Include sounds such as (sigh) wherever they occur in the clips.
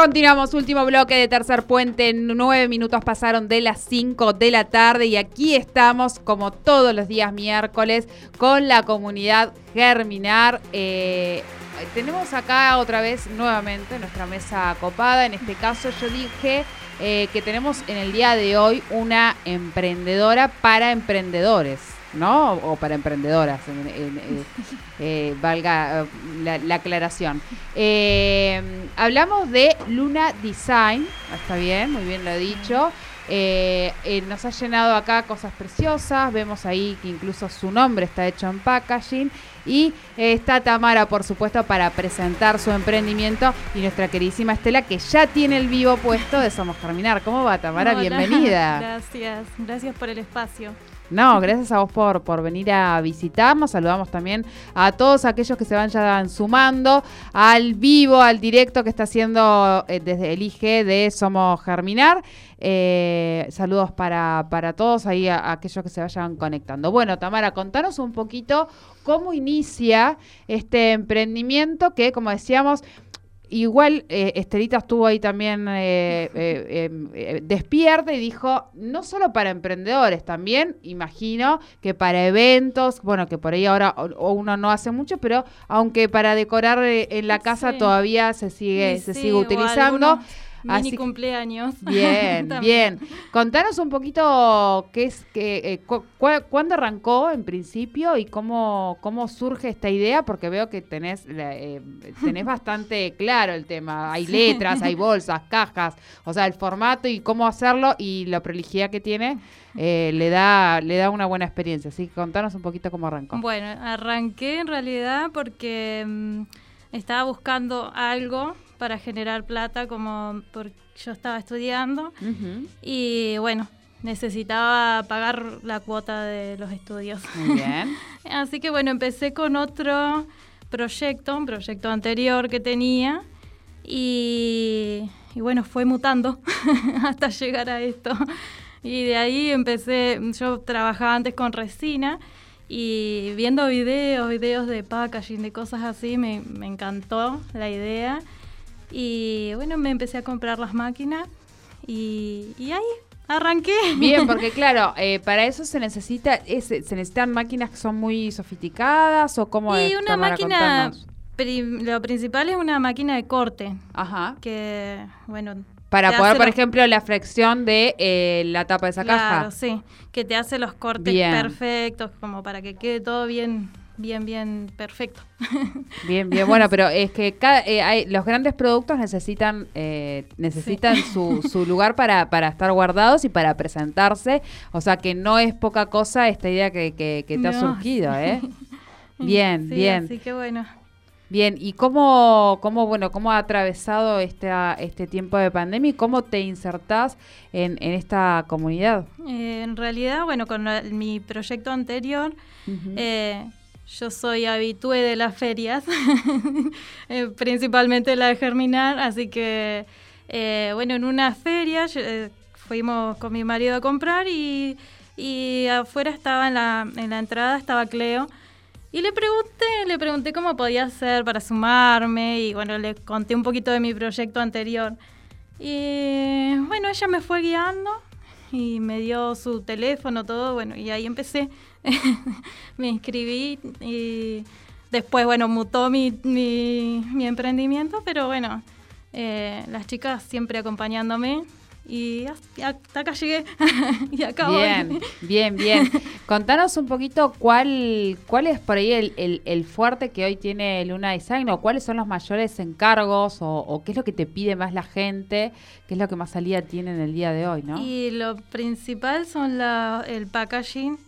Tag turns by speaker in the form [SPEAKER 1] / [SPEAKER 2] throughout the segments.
[SPEAKER 1] Continuamos, último bloque de Tercer Puente. Nueve minutos pasaron de las cinco de la tarde y aquí estamos, como todos los días miércoles, con la comunidad Germinar. Eh, tenemos acá otra vez nuevamente nuestra mesa copada. En este caso yo dije eh, que tenemos en el día de hoy una emprendedora para emprendedores. ¿No? O para emprendedoras, eh, (laughs) eh, valga eh, la, aclaración. hablamos de Luna Design, está bien, muy bien lo he dicho. nos ha llenado acá cosas preciosas, vemos ahí que incluso su nombre está hecho en packaging y está Tamara, por supuesto, para presentar su emprendimiento y nuestra queridísima Estela, que ya tiene el vivo puesto de Somos Germinar. ¿Cómo va, Tamara? Bienvenida. (laughs)
[SPEAKER 2] Gracias, gracias por el espacio.
[SPEAKER 1] No, gracias a vos por, por venir a visitarnos. Saludamos también a todos aquellos que se van ya sumando al vivo, al directo que está haciendo eh, desde el IG de Somos Germinar. Eh, saludos para, para todos ahí, a, aquellos que se vayan conectando. Bueno, Tamara, contanos un poquito cómo inicia este emprendimiento que, como decíamos, Igual eh, Estelita estuvo ahí también eh, (laughs) eh, em, despierta y dijo, no solo para emprendedores, también imagino que para eventos, bueno, que por ahí ahora uno no hace mucho, pero aunque para decorar en la casa todavía se sigue, se sigue utilizando.
[SPEAKER 2] Mini cumpleaños. (laughs)
[SPEAKER 1] Bien, bien. Contanos un poquito qué es, que, eh, cuándo arrancó en principio y cómo, cómo surge esta idea, porque veo que tenés, eh, tenés (laughs) bastante claro el tema. Hay letras, hay (laughs) bolsas, cajas, o sea, el formato y cómo hacerlo y la prolijidad que tiene. Eh, le da le da una buena experiencia. Así que contanos un poquito cómo arrancó.
[SPEAKER 2] Bueno, arranqué en realidad porque mm, estaba buscando algo para generar plata como porque yo estaba estudiando y bueno, necesitaba pagar la cuota de los estudios.
[SPEAKER 1] Muy bien. (laughs)
[SPEAKER 2] Así que bueno, empecé con otro proyecto, un proyecto anterior que tenía y, y bueno, fue mutando (laughs) hasta llegar a esto. Y de ahí empecé, yo trabajaba antes con resina y viendo videos, videos de packaging, de cosas así, me, me encantó la idea y bueno, me empecé a comprar las máquinas y, ahí arranqué.
[SPEAKER 1] Bien, porque (laughs) claro, eh, para eso se necesita, se necesitan máquinas que son muy sofisticadas o como
[SPEAKER 2] y una máquina, lo principal es una máquina de corte. Ajá. Que, bueno,
[SPEAKER 1] para poder, por ejemplo, la fricción de eh, la tapa de esa
[SPEAKER 2] claro,
[SPEAKER 1] caja.
[SPEAKER 2] sí. Que te hace los cortes perfectos, como para que quede todo bien bien, bien perfecto. (laughs)
[SPEAKER 1] Bien, bien, bueno, pero es que cada, eh, hay, los grandes productos necesitan eh, necesitan su, su, lugar para, para estar guardados y para presentarse, o sea que no es poca cosa esta idea que, que, te ha surgido, ¿eh? (laughs) Bien, bien.
[SPEAKER 2] Así que bueno.
[SPEAKER 1] Bien, ¿y cómo, cómo, bueno, cómo ha atravesado este, este tiempo de pandemia y cómo te insertás en, en esta comunidad?
[SPEAKER 2] Eh, en realidad, bueno, con mi proyecto anterior, yo soy habitué de las ferias, (laughs) eh, principalmente la de Germinar, así que, eh, bueno, en una feria eh, fuimos con mi marido a comprar y, y afuera estaba en la, en la entrada, estaba Cleo. Y le pregunté, le pregunté cómo podía hacer para sumarme y bueno, le conté un poquito de mi proyecto anterior. Y bueno, ella me fue guiando y me dio su teléfono, todo, bueno, y ahí empecé. (laughs) me inscribí y después, bueno, mutó mi, mi, emprendimiento, pero bueno, eh, las chicas siempre acompañándome y hasta acá llegué (laughs) y acabo.
[SPEAKER 1] Bien, bien, bien. (laughs) Contanos un poquito cuál, cuál es por ahí el, el, fuerte que hoy tiene Luna Design o cuáles son los mayores encargos o, qué es lo que te pide más la gente, qué es lo que más salida tiene en el día de hoy, ¿no?
[SPEAKER 2] Y lo principal son la, el packaging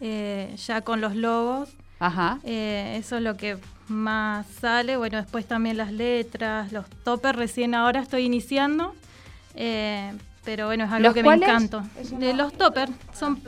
[SPEAKER 2] eh, ya con los logos. Ajá. Eh, eso es lo que más sale. Bueno, después también las letras, los toppers, recién ahora estoy iniciando. Eh, pero bueno, es algo que me encanta. De los toppers son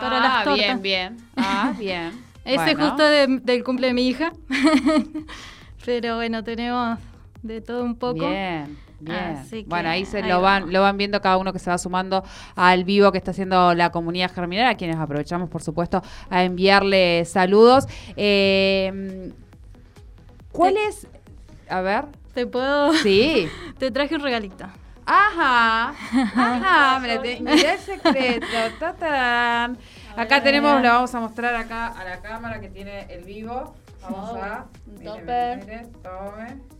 [SPEAKER 2] para las ah, tortas.
[SPEAKER 1] Bien, bien. Ah, (laughs) bien.
[SPEAKER 2] Ese justo del cumple de mi hija. (laughs) pero bueno, tenemos de todo un poco.
[SPEAKER 1] Bien. Bien. bueno, ahí se lo van, lo van viendo cada uno que se va sumando al vivo que está haciendo la comunidad germinal, a quienes aprovechamos, por supuesto, a enviarle saludos. Eh, ¿Cuál es? A ver.
[SPEAKER 2] ¿Te puedo, (laughs)
[SPEAKER 1] sí.
[SPEAKER 2] te traje un regalito.
[SPEAKER 1] Ajá, (laughs) ajá, mira, el secreto. (laughs) Tatarán. Acá tenemos, lo vamos a mostrar acá a la cámara que tiene el vivo. Vamos a. Un topper.
[SPEAKER 2] tome.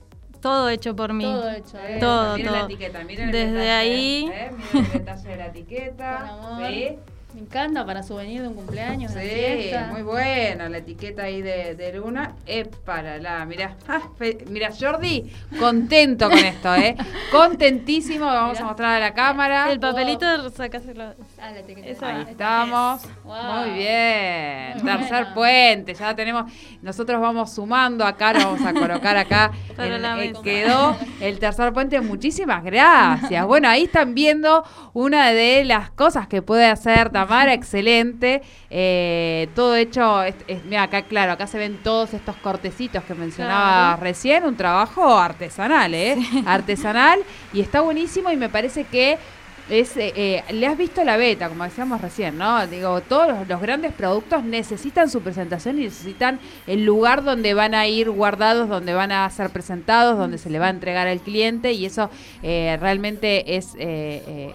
[SPEAKER 2] Todo hecho por mí.
[SPEAKER 1] Todo hecho.
[SPEAKER 2] Eh, todo,
[SPEAKER 1] miren
[SPEAKER 2] todo.
[SPEAKER 1] la etiqueta, miren
[SPEAKER 2] Desde ahí.
[SPEAKER 1] Eh, miren el detalle de la etiqueta. (laughs) Con amor. ¿sí?
[SPEAKER 3] Me encanta para souvenir de un cumpleaños.
[SPEAKER 1] Sí, muy buena la etiqueta ahí de, de Luna. Es para la, mira, ah, mira Jordi, contento con esto, ¿eh? Contentísimo, vamos a mostrar a la cámara.
[SPEAKER 2] El papelito, oh. sacáselo.
[SPEAKER 1] Ah, la etiqueta. ahí estamos. Muy bien. Tercer puente, ya tenemos. Nosotros vamos sumando acá, lo vamos a colocar acá. (laughs) el, quedó el tercer puente. Muchísimas gracias. Bueno, ahí están viendo una de las cosas que puede hacer también Tamara, excelente. Eh, todo hecho, mira, acá claro, acá se ven todos estos cortecitos que mencionaba recién, un trabajo artesanal, ¿eh? Artesanal y está buenísimo y me parece que es, eh, eh, le has visto la beta, como decíamos recién, ¿no? Digo, todos los, grandes productos necesitan su presentación y necesitan el lugar donde van a ir guardados, donde van a ser presentados, donde se le va a entregar al cliente y eso eh, realmente es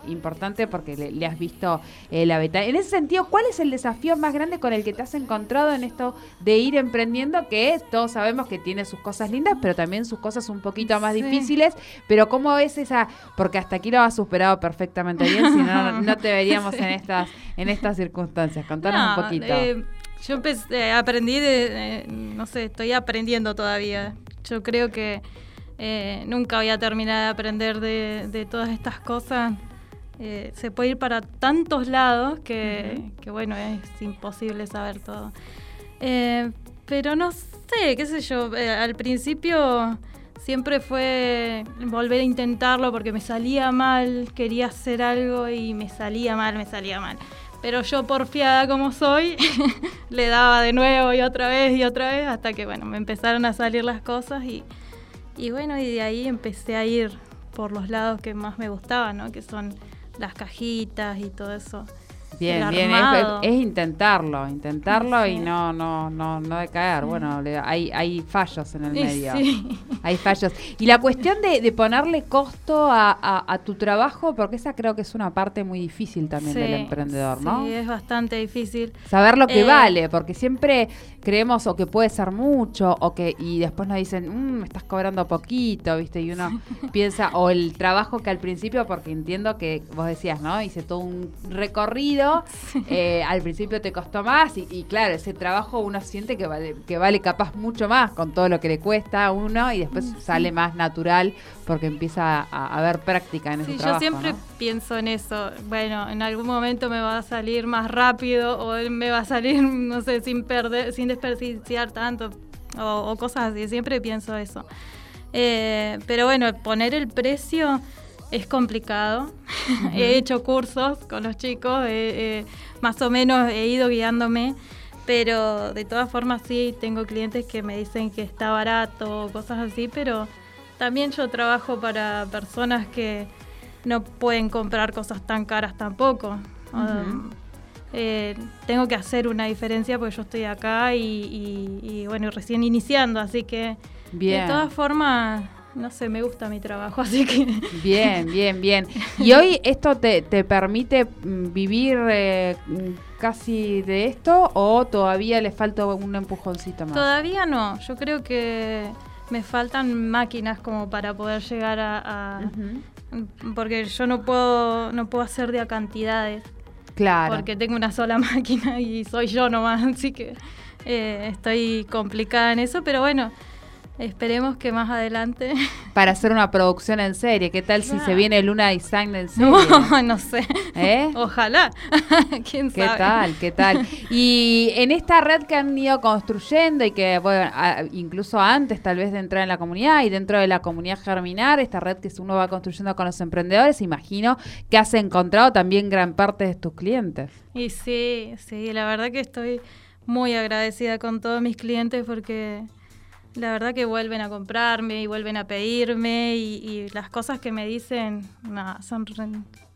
[SPEAKER 1] importante porque le, has visto la beta. En ese sentido, ¿cuál es el desafío más grande con el que te has encontrado en esto de ir emprendiendo? Que todos sabemos que tiene sus cosas lindas, pero también sus cosas un poquito más difíciles, pero ¿cómo es esa? Porque hasta aquí lo has superado perfectamente bien, si no, (laughs) no te veríamos en estas en estas circunstancias. Contanos un poquito.
[SPEAKER 2] Eh, yo empecé, aprendí de, no sé, estoy aprendiendo todavía. Yo creo que eh, nunca voy a terminar de aprender de, todas estas cosas. Eh, se puede ir para tantos lados que, que, bueno, es imposible saber todo. pero no sé, qué sé yo, al principio siempre fue volver a intentarlo porque me salía mal, quería hacer algo y me salía mal, me salía mal. Pero yo porfiada como soy, (laughs) le daba de nuevo y otra vez y otra vez hasta que bueno, me empezaron a salir las cosas y, y bueno, y de ahí empecé a ir por los lados que más me gustaban, ¿no? Que son las cajitas y todo eso.
[SPEAKER 1] Bien, bien, es, intentarlo, intentarlo y no, no, no, no decaer. Bueno, hay, hay fallos en el medio. Hay fallos. Y la cuestión de, ponerle costo a, tu trabajo, porque esa creo que es una parte muy difícil también del emprendedor, ¿no?
[SPEAKER 2] Sí, es bastante difícil.
[SPEAKER 1] Saber lo que eh, vale, porque siempre creemos o que puede ser mucho, o que, y después nos dicen, mmm, me estás cobrando poquito, ¿viste? Y uno (laughs) piensa, o el trabajo que al principio, porque entiendo que vos decías, ¿no? Hice todo un recorrido eh, al principio te costó más y, claro, ese trabajo uno siente que vale, que vale capaz mucho más con todo lo que le cuesta a uno y después sale más natural porque empieza a, haber práctica en ese trabajo.
[SPEAKER 2] Yo siempre pienso en eso. Bueno, en algún momento me va a salir más rápido o me va a salir, (laughs) no sé, sin perder, sin desperdiciar tanto o, cosas así. Siempre pienso eso. Eh, pero bueno, poner el precio es complicado. (laughs) he hecho cursos con los chicos, más o menos he ido guiándome, pero de todas formas sí tengo clientes que me dicen que está barato, cosas así, pero también yo trabajo para personas que no pueden comprar cosas tan caras tampoco. Um, eh, tengo que hacer una diferencia porque yo estoy acá y, bueno, recién iniciando, así que de todas formas no sé, me gusta mi trabajo, (laughs) así que...
[SPEAKER 1] Bien, bien, bien. ¿Y (laughs) hoy esto te, permite mm, vivir eh, casi de esto o todavía le falta un empujoncito más?
[SPEAKER 2] Todavía no, yo creo que me faltan máquinas como para poder llegar a... Porque yo no puedo, no puedo hacer de a cantidades.
[SPEAKER 1] Claro.
[SPEAKER 2] Porque tengo una sola (laughs) máquina y soy yo nomás, así que eh, estoy complicada en eso, pero bueno Esperemos que más adelante. (laughs)
[SPEAKER 1] Para hacer una producción en serie. ¿Qué tal si se viene Luna Design en serie?
[SPEAKER 2] No, (laughs) no sé.
[SPEAKER 1] ¿Eh?
[SPEAKER 2] Ojalá. (laughs) ¿Quién
[SPEAKER 1] sabe? ¿Qué tal? ¿Qué tal? Y en esta red que han ido construyendo y que, bueno, incluso antes tal vez de entrar en la comunidad y dentro de la comunidad Germinar, esta red que uno va construyendo con los emprendedores, imagino que has encontrado también gran parte de tus clientes.
[SPEAKER 2] Y sí, sí, la verdad que estoy muy agradecida con todos mis clientes porque la verdad que vuelven a comprarme y vuelven a pedirme y, las cosas que me dicen, son,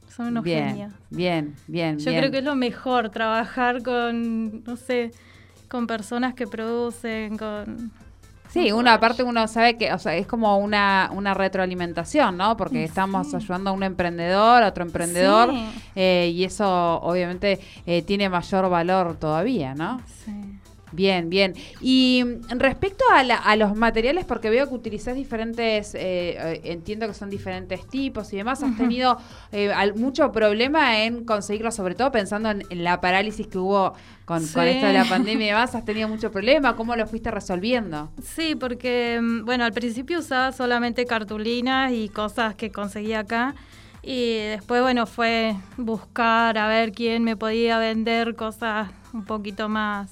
[SPEAKER 2] son unos
[SPEAKER 1] bien,
[SPEAKER 2] genios.
[SPEAKER 1] Bien, bien,
[SPEAKER 2] Yo creo que es lo mejor, trabajar con, no sé, con personas que producen, con...
[SPEAKER 1] Sí, uno aparte uno sabe que, o sea, es como una, una retroalimentación, ¿no? Porque estamos ayudando a un emprendedor, a otro emprendedor, eh, y eso obviamente eh, tiene mayor valor todavía, ¿no? Sí. Bien, bien. Y respecto a, los materiales, porque veo que utilizás diferentes, eh, eh, entiendo que son diferentes tipos y demás, has tenido eh, mucho problema en conseguirlo, sobre todo pensando en, la parálisis que hubo con, esto de la (laughs) pandemia y demás, has tenido mucho problema, ¿cómo lo fuiste resolviendo?
[SPEAKER 2] Sí, porque, mm, bueno, al principio usaba solamente cartulinas y cosas que conseguía acá. Y después, bueno, fue buscar a ver quién me podía vender cosas un poquito más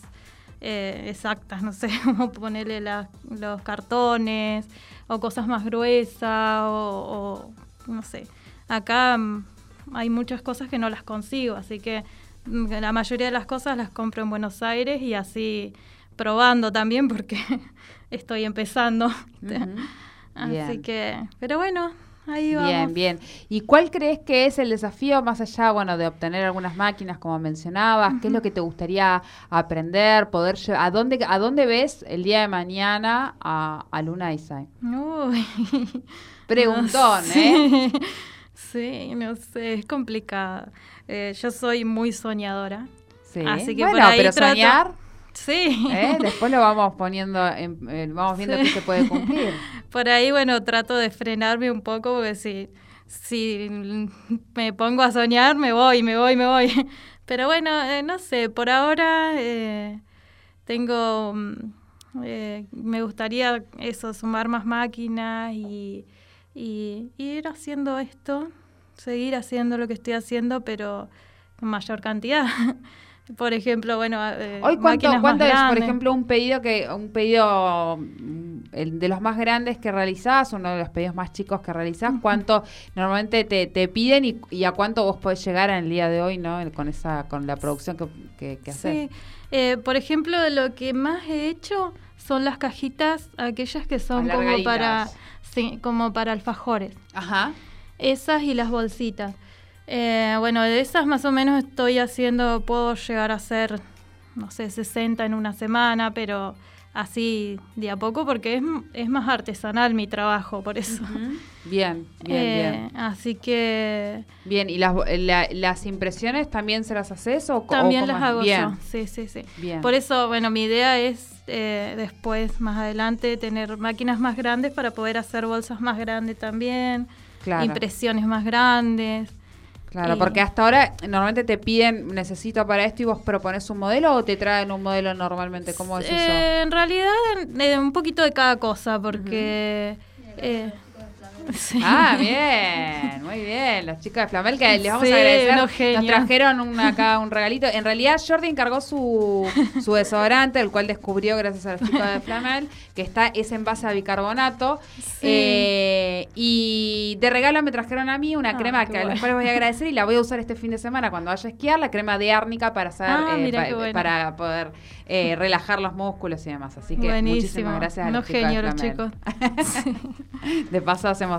[SPEAKER 2] eh, exactas, no sé, (laughs) cómo ponerle los cartones o cosas más gruesas o, no sé. Acá mm, hay muchas cosas que no las consigo, así que mm, la mayoría de las cosas las compro en Buenos Aires y así probando también porque (laughs) estoy empezando. (laughs) así que, pero bueno,
[SPEAKER 1] Bien, bien. ¿Y cuál crees que es el desafío más allá, bueno, de obtener algunas máquinas como mencionabas? ¿Qué es lo que te gustaría aprender, poder ¿A dónde, a dónde ves el día de mañana a, a Luna Isai? Uy. (laughs) Preguntón, ¿eh? (laughs)
[SPEAKER 2] Sí, no sé, es complicado. Eh, yo soy muy soñadora.
[SPEAKER 1] Sí. Así que bueno, pero soñar Sí. ¿Eh? (laughs) Después lo vamos poniendo, en, vamos viendo qué se puede cumplir. (laughs)
[SPEAKER 2] Por ahí, bueno, trato de frenarme un poco porque si, si me pongo a soñar, me voy, me voy, me voy. (laughs) Pero bueno, eh, no sé, por ahora eh, tengo, mm, me gustaría eso, sumar más máquinas y, y, ir haciendo esto, seguir haciendo lo que estoy haciendo, pero en mayor cantidad. Por ejemplo, bueno,
[SPEAKER 1] eh, hoy cuánto, cuánto es, por ejemplo, un pedido que un pedido mm, el de los más grandes que realizás, uno de los pedidos más chicos que realizás, cuánto normalmente te, te piden y, a cuánto vos podés llegar en el día de hoy, ¿no? Con esa con la producción que, que, haces. Sí.
[SPEAKER 2] Eh, por ejemplo, lo que más he hecho son las cajitas, aquellas que son como para sí, como para alfajores. Ajá. Esas y las bolsitas. Eh, bueno, de esas más o menos estoy haciendo, puedo llegar a hacer, no sé, 60 en una semana, pero así de a poco porque es, es más artesanal mi trabajo, por eso.
[SPEAKER 1] Bien, bien,
[SPEAKER 2] eh, bien. Así que...
[SPEAKER 1] Bien, ¿y las, las impresiones también se las haces o
[SPEAKER 2] También las hago yo, sí, sí, sí. Bien. Por eso, bueno, mi idea es eh, después, más adelante, tener máquinas más grandes para poder hacer bolsas más grandes también, impresiones más grandes.
[SPEAKER 1] Claro, porque hasta ahora normalmente te piden, necesito para esto y vos propones un modelo o te traen un modelo normalmente, ¿cómo es eso?
[SPEAKER 2] Eh, en realidad, un poquito de cada cosa, porque...
[SPEAKER 1] Ah, bien, muy bien. Los chicos de Flamel, que les vamos a agradecer. Nos trajeron acá un regalito. En realidad, Jordi encargó su, su desodorante, el cual descubrió gracias a los chicos de Flamel, que está es en base a bicarbonato. Eh, y de regalo me trajeron a mí una ah, crema que después les voy a agradecer y la voy a usar este fin de semana cuando vaya a esquiar, la crema de árnica para hacer, ah, eh, para poder eh, relajar los músculos y demás. Así que muchísimas gracias a los chicos. de los chicos. (laughs) de paso hacemos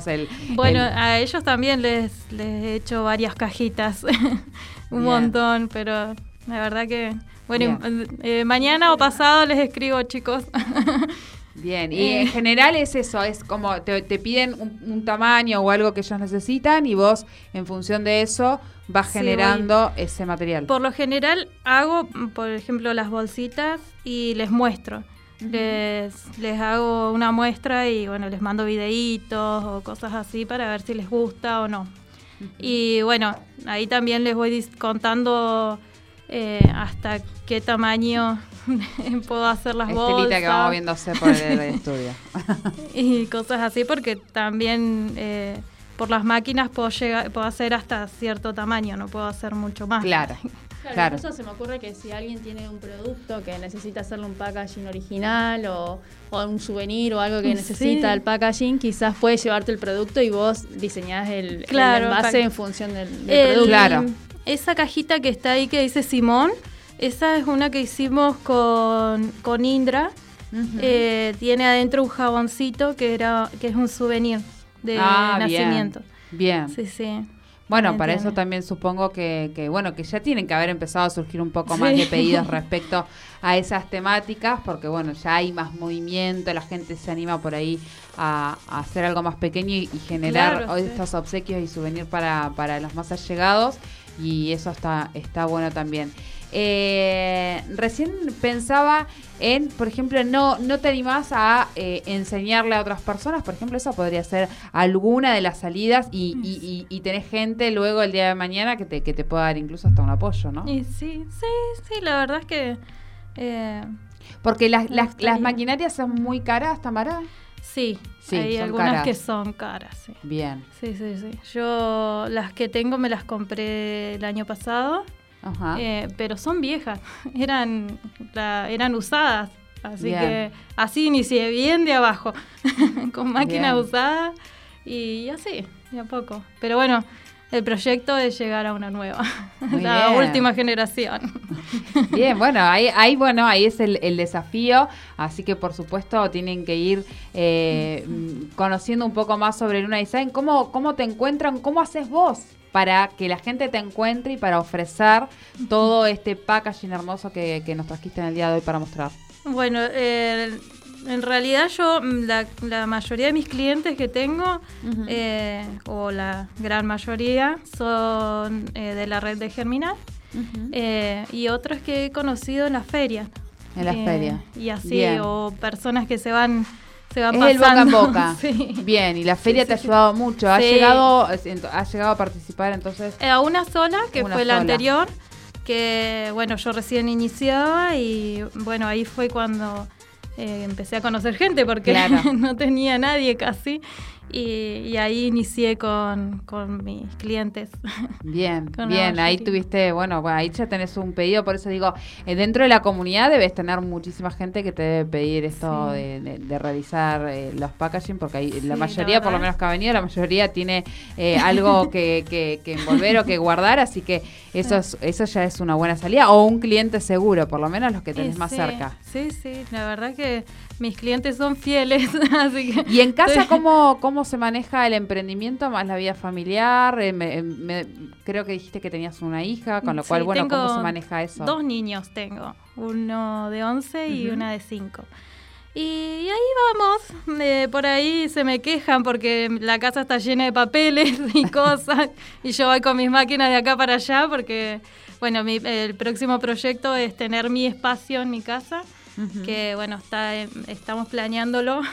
[SPEAKER 2] bueno, a ellos también les, les he hecho varias cajitas, (laughs) un montón, pero la verdad que... Bueno, eh, mañana o pasado les escribo, chicos. (laughs)
[SPEAKER 1] Bien, y en eh. general es eso, es como te, piden un, tamaño o algo que ellos necesitan y vos en función de eso vas generando ese material.
[SPEAKER 2] Por lo general hago, por ejemplo, las bolsitas y les muestro les, les hago una muestra y bueno, les mando videitos o cosas así para ver si les gusta o no. Y bueno, ahí también les voy contando eh, hasta qué tamaño (laughs) puedo hacer las Estelita bolsas.
[SPEAKER 1] que vamos por el (laughs) estudio.
[SPEAKER 2] y cosas así porque también eh, por las máquinas puedo, llegar, puedo hacer hasta cierto tamaño, no puedo hacer mucho más.
[SPEAKER 1] Claro.
[SPEAKER 3] Claro, Eso se me ocurre que si alguien tiene un producto que necesita hacerle un packaging original o, un souvenir o algo que necesita el packaging, quizás puede llevarte el producto y vos diseñás el, envase en función del, producto.
[SPEAKER 2] Claro. Esa cajita que está ahí que dice Simón, esa es una que hicimos con, con Indra. Eh, tiene adentro un jaboncito que era que es un souvenir de ah, nacimiento.
[SPEAKER 1] Bien.
[SPEAKER 2] Sí, sí.
[SPEAKER 1] Bueno, para eso también supongo que, que, bueno, que ya tienen que haber empezado a surgir un poco más de pedidos (laughs) respecto a esas temáticas, porque bueno, ya hay más movimiento, la gente se anima por ahí a, hacer algo más pequeño y, generar estos obsequios y souvenirs para, para los más allegados, y eso está, está bueno también. Eh, recién pensaba en, por ejemplo, no, no te animás a eh, enseñarle a otras personas, por ejemplo, eso podría ser alguna de las salidas y, y, y, tenés gente luego el día de mañana que te, que te pueda dar incluso hasta un apoyo, ¿no?
[SPEAKER 2] Y sí, sí, sí, la verdad es que...
[SPEAKER 1] Eh, Porque las, las, las, maquinarias son muy caras, Tamara.
[SPEAKER 2] Sí, sí hay algunas que son caras. Sí.
[SPEAKER 1] Bien.
[SPEAKER 2] Sí, sí, sí. Yo las que tengo me las compré el año pasado. Eh, pero son viejas, (laughs) eran, eran usadas. Así que así inicié bien de abajo, (laughs) con máquina usada y así, de a poco. Pero bueno, el proyecto es llegar a una nueva, (laughs) la última generación.
[SPEAKER 1] Bien, bueno, ahí, ahí, bueno, ahí es el, desafío, así que por supuesto tienen que ir eh, conociendo un poco más sobre Luna Design. ¿Cómo, ¿Cómo te encuentran? ¿Cómo haces vos? Para que la gente te encuentre y para ofrecer todo este packaging hermoso que, nos trajiste en el día de hoy para mostrar?
[SPEAKER 2] Bueno, en realidad yo, mm, la, mayoría de mis clientes que tengo, eh, o la gran mayoría, son eh, de la red de Germinal eh, y otros que he conocido en las ferias.
[SPEAKER 1] En las ferias.
[SPEAKER 2] Y así, o personas que se van
[SPEAKER 1] se va es el boca en boca. (laughs) Bien, y la feria te ha ayudado mucho. ¿Has llegado, has llegado a participar entonces?
[SPEAKER 2] Eh, a una sola, que fue la anterior, que bueno, yo recién iniciaba y bueno, ahí fue cuando eh, empecé a conocer gente porque (laughs) no tenía nadie casi. Y, ahí inicié con, mis clientes. (laughs)
[SPEAKER 1] Bien, bien, ahí tuviste, bueno, ahí ya tenés un pedido, por eso digo, eh, dentro de la comunidad debes tener muchísima gente que te debe pedir esto de, realizar eh, los packaging, porque ahí, la mayoría, por lo menos que ha venido, la mayoría tiene eh, algo que, que, envolver o que guardar, así que eso, es, eso ya es una buena salida, o un cliente seguro, por lo menos los que tenés más cerca.
[SPEAKER 2] Sí, sí, la verdad que mis clientes son fieles, (laughs) así que...
[SPEAKER 1] ¿Y en casa cómo, cómo se maneja el emprendimiento más la vida familiar? Eh, creo que dijiste que tenías una hija, con lo cual, bueno, ¿cómo se maneja eso?
[SPEAKER 2] Dos niños tengo, uno de 11 y una de 5. Y ahí vamos, eh, por ahí se me quejan porque la casa está llena de papeles (laughs) y cosas, y yo voy con mis máquinas de acá para allá porque, bueno, el próximo proyecto es tener mi espacio en mi casa que bueno, está, estamos planeándolo. (laughs)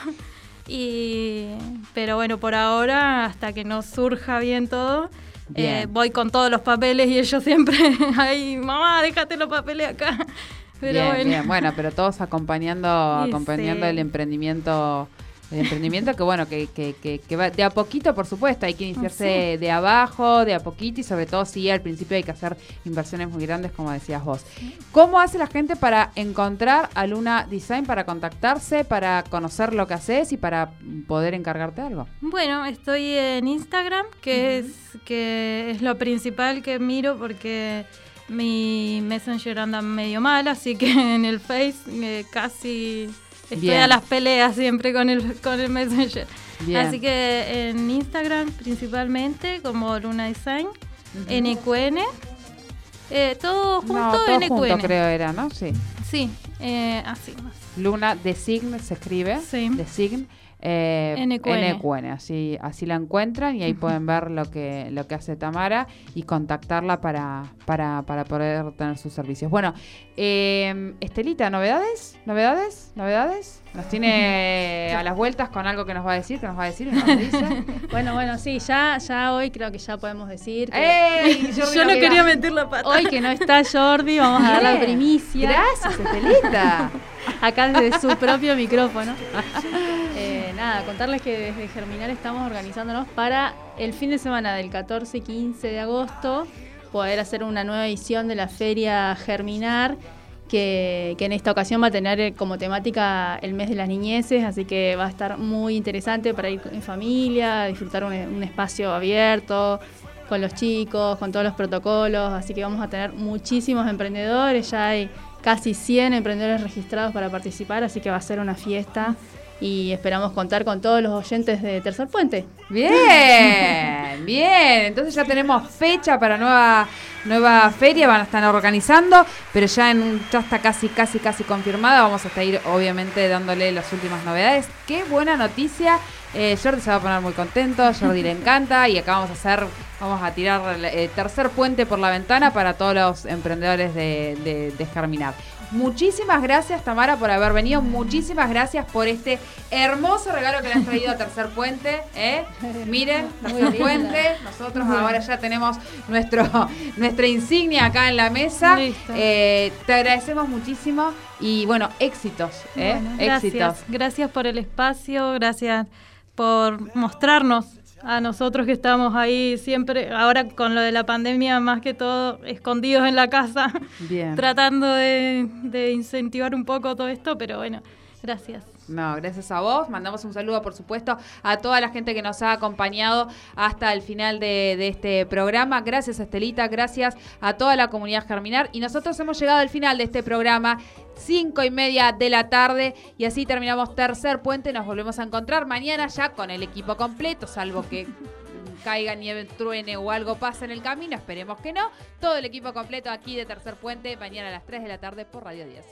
[SPEAKER 2] Y, pero bueno, por ahora, hasta que no surja bien todo, eh, voy con todos los papeles y ellos (laughs) siempre, ay, mamá, déjate los papeles acá. (laughs)
[SPEAKER 1] Pero bueno. bueno, pero todos acompañando, acompañando el emprendimiento el emprendimiento que bueno, que, que, que, va de a poquito, por supuesto, hay que iniciarse de abajo, de a poquito y sobre todo si al principio hay que hacer inversiones muy grandes, como decías vos. ¿Cómo hace la gente para encontrar a Luna Design, para contactarse, para conocer lo que haces y para poder encargarte algo?
[SPEAKER 2] Bueno, estoy en Instagram, que, es, que es lo principal que miro porque mi Messenger anda medio mal, así que (laughs) en el Face eh, casi Estoy a las peleas siempre con el, con el Messenger. Así que en Instagram principalmente, como Luna Design, NQN. Eh, todo junto, no, todo Junto,
[SPEAKER 1] creo era, ¿no? Sí.
[SPEAKER 2] Sí, eh, así más.
[SPEAKER 1] Luna Design se escribe. Sí. Design. Eh, NQN. así, así la encuentran y ahí pueden ver lo que, lo que hace Tamara y contactarla para, para, para poder tener sus servicios. Bueno, eh, Estelita, ¿novedades? ¿Novedades? ¿Novedades? Nos tiene (laughs) a las vueltas con algo que nos va a decir, que nos va a decir y nos (laughs) dice.
[SPEAKER 3] bueno, bueno, sí, ya, ya hoy creo que ya podemos decir.
[SPEAKER 2] Que (laughs) Yo no quería meter la pata.
[SPEAKER 3] Hoy que no está Jordi, vamos a dar la primicia.
[SPEAKER 1] Gracias, Estelita.
[SPEAKER 3] Acá desde su propio micrófono. Eh, nada, contarles que desde Germinal estamos organizándonos para el fin de semana del 14 y 15 de agosto poder hacer una nueva edición de la Feria Germinar que, en esta ocasión va a tener eh, como temática el mes de las niñeces, así que va a estar muy interesante para ir en familia, disfrutar un, espacio abierto con los chicos, con todos los protocolos, así que vamos a tener muchísimos emprendedores, ya hay casi 100 emprendedores registrados para participar, así que va a ser una fiesta y esperamos contar con todos los oyentes de Tercer Puente.
[SPEAKER 1] Bien, (laughs) bien, entonces ya tenemos fecha para nueva nueva feria, van a estar organizando, pero ya en ya está casi casi casi confirmada, vamos a estar ir obviamente dándole las últimas novedades. Qué buena noticia. Eh, Jordi se va a poner muy contento, Jordi le encanta y acá vamos a hacer, vamos a tirar el eh, tercer puente por la ventana para todos los emprendedores de, de, de Germinar. Muchísimas gracias, Tamara, por haber venido. Muchísimas gracias por este hermoso regalo que le has traído a Tercer Puente. ¿eh? Miren, Tercer Puente. Nosotros ahora ya tenemos nuestro, nuestra insignia acá en la mesa. Eh, te agradecemos muchísimo y bueno, éxitos. ¿eh? Éxitos.
[SPEAKER 2] Gracias por el espacio, gracias por mostrarnos a nosotros que estamos ahí siempre, ahora con lo de la pandemia, más que todo escondidos en la casa,
[SPEAKER 1] Bien. (laughs)
[SPEAKER 2] tratando de, de, incentivar un poco todo esto, pero bueno, gracias.
[SPEAKER 1] No, gracias a vos. Mandamos un saludo, por supuesto, a toda la gente que nos ha acompañado hasta el final de, este programa. Gracias, Estelita. Gracias a toda la comunidad Germinar. Y nosotros hemos llegado al final de este programa. Cinco y media de la tarde y así terminamos tercer puente. Nos volvemos a encontrar mañana ya con el equipo completo, salvo que (laughs) caiga nieve, truene o algo pase en el camino. Esperemos que no. Todo el equipo completo aquí de Tercer Puente mañana a las 3 de la tarde por Radio 10.